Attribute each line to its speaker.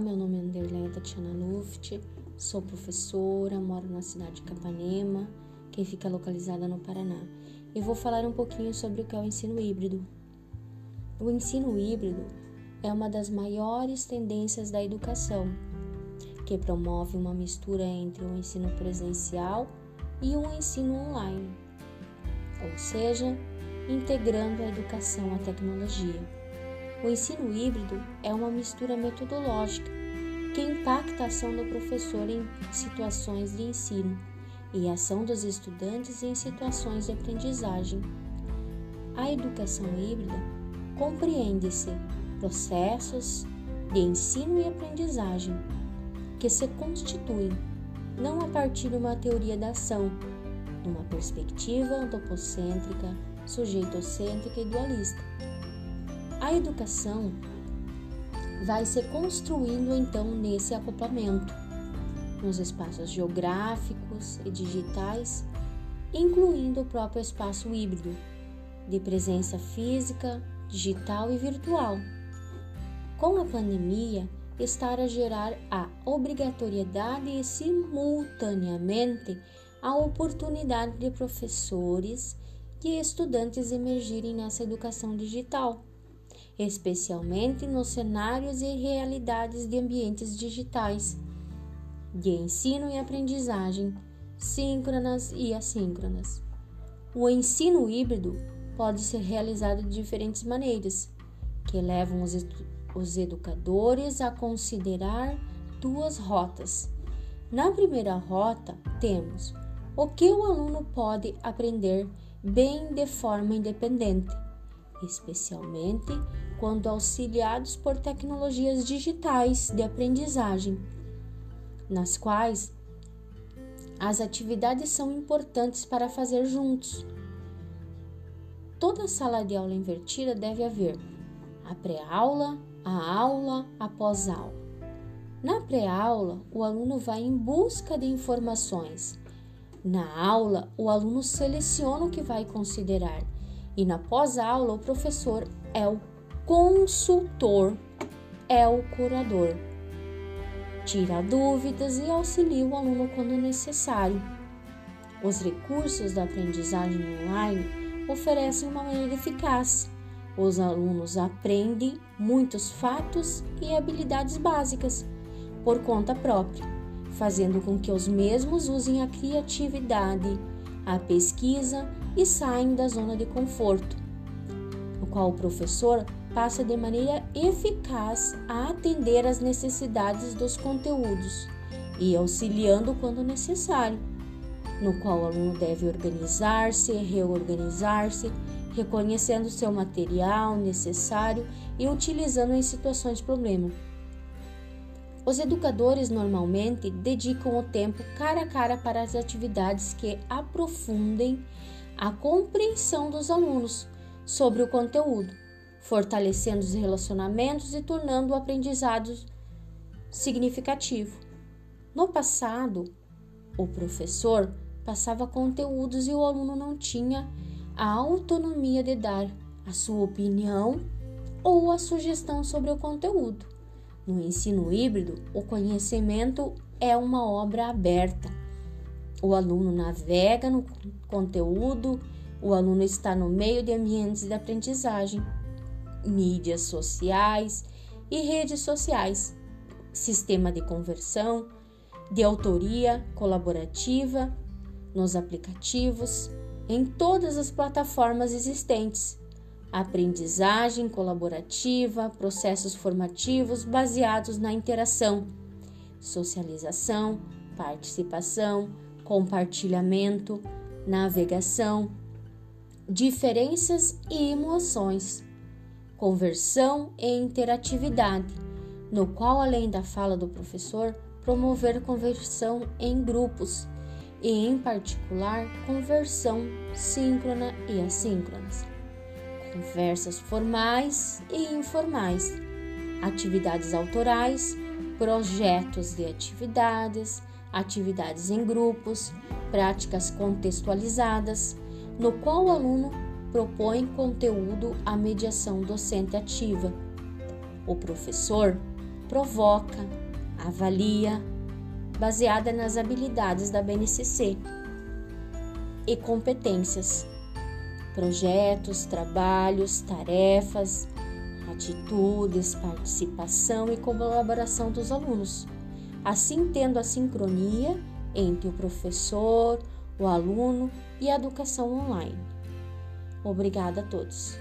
Speaker 1: Meu nome é Anderleia Tatiana Luft, sou professora, moro na cidade de Capanema, que fica localizada no Paraná, e vou falar um pouquinho sobre o que é o ensino híbrido. O ensino híbrido é uma das maiores tendências da educação, que promove uma mistura entre o ensino presencial e o ensino online, ou seja, integrando a educação à tecnologia. O ensino híbrido é uma mistura metodológica que impacta a ação do professor em situações de ensino e a ação dos estudantes em situações de aprendizagem. A educação híbrida compreende-se processos de ensino e aprendizagem que se constituem não a partir de uma teoria da ação, numa perspectiva antropocêntrica, sujeitocêntrica e dualista, a educação vai se construindo então nesse acoplamento, nos espaços geográficos e digitais, incluindo o próprio espaço híbrido, de presença física, digital e virtual. Com a pandemia, estar a gerar a obrigatoriedade e simultaneamente a oportunidade de professores e estudantes emergirem nessa educação digital especialmente nos cenários e realidades de ambientes digitais, de ensino e aprendizagem, síncronas e assíncronas. O ensino híbrido pode ser realizado de diferentes maneiras, que levam os, os educadores a considerar duas rotas. Na primeira rota, temos o que o aluno pode aprender bem de forma independente, especialmente quando auxiliados por tecnologias digitais de aprendizagem, nas quais as atividades são importantes para fazer juntos. Toda sala de aula invertida deve haver a pré-aula, a aula, a pós-aula. Na pré-aula, o aluno vai em busca de informações. Na aula, o aluno seleciona o que vai considerar. E na pós-aula, o professor é o consultor é o curador. Tira dúvidas e auxilia o aluno quando necessário. Os recursos da aprendizagem online oferecem uma maneira eficaz. Os alunos aprendem muitos fatos e habilidades básicas por conta própria, fazendo com que os mesmos usem a criatividade, a pesquisa e saem da zona de conforto, no qual o professor passa de maneira eficaz a atender às necessidades dos conteúdos e auxiliando quando necessário, no qual o aluno deve organizar-se, reorganizar-se, reconhecendo seu material necessário e utilizando em situações de problema. Os educadores normalmente dedicam o tempo cara a cara para as atividades que aprofundem a compreensão dos alunos sobre o conteúdo fortalecendo os relacionamentos e tornando o aprendizado significativo. No passado, o professor passava conteúdos e o aluno não tinha a autonomia de dar a sua opinião ou a sugestão sobre o conteúdo. No ensino híbrido, o conhecimento é uma obra aberta. O aluno navega no conteúdo, o aluno está no meio de ambientes de aprendizagem mídias sociais e redes sociais, sistema de conversão, de autoria colaborativa nos aplicativos, em todas as plataformas existentes, aprendizagem colaborativa, processos formativos baseados na interação, socialização, participação, compartilhamento, navegação, diferenças e emoções conversão e interatividade, no qual, além da fala do professor, promover conversão em grupos e, em particular, conversão síncrona e assíncronas, conversas formais e informais, atividades autorais, projetos de atividades, atividades em grupos, práticas contextualizadas, no qual o aluno propõe conteúdo à mediação docente ativa. O professor provoca, avalia, baseada nas habilidades da BNCC e competências, projetos, trabalhos, tarefas, atitudes, participação e colaboração dos alunos, assim tendo a sincronia entre o professor, o aluno e a educação online. Obrigada a todos.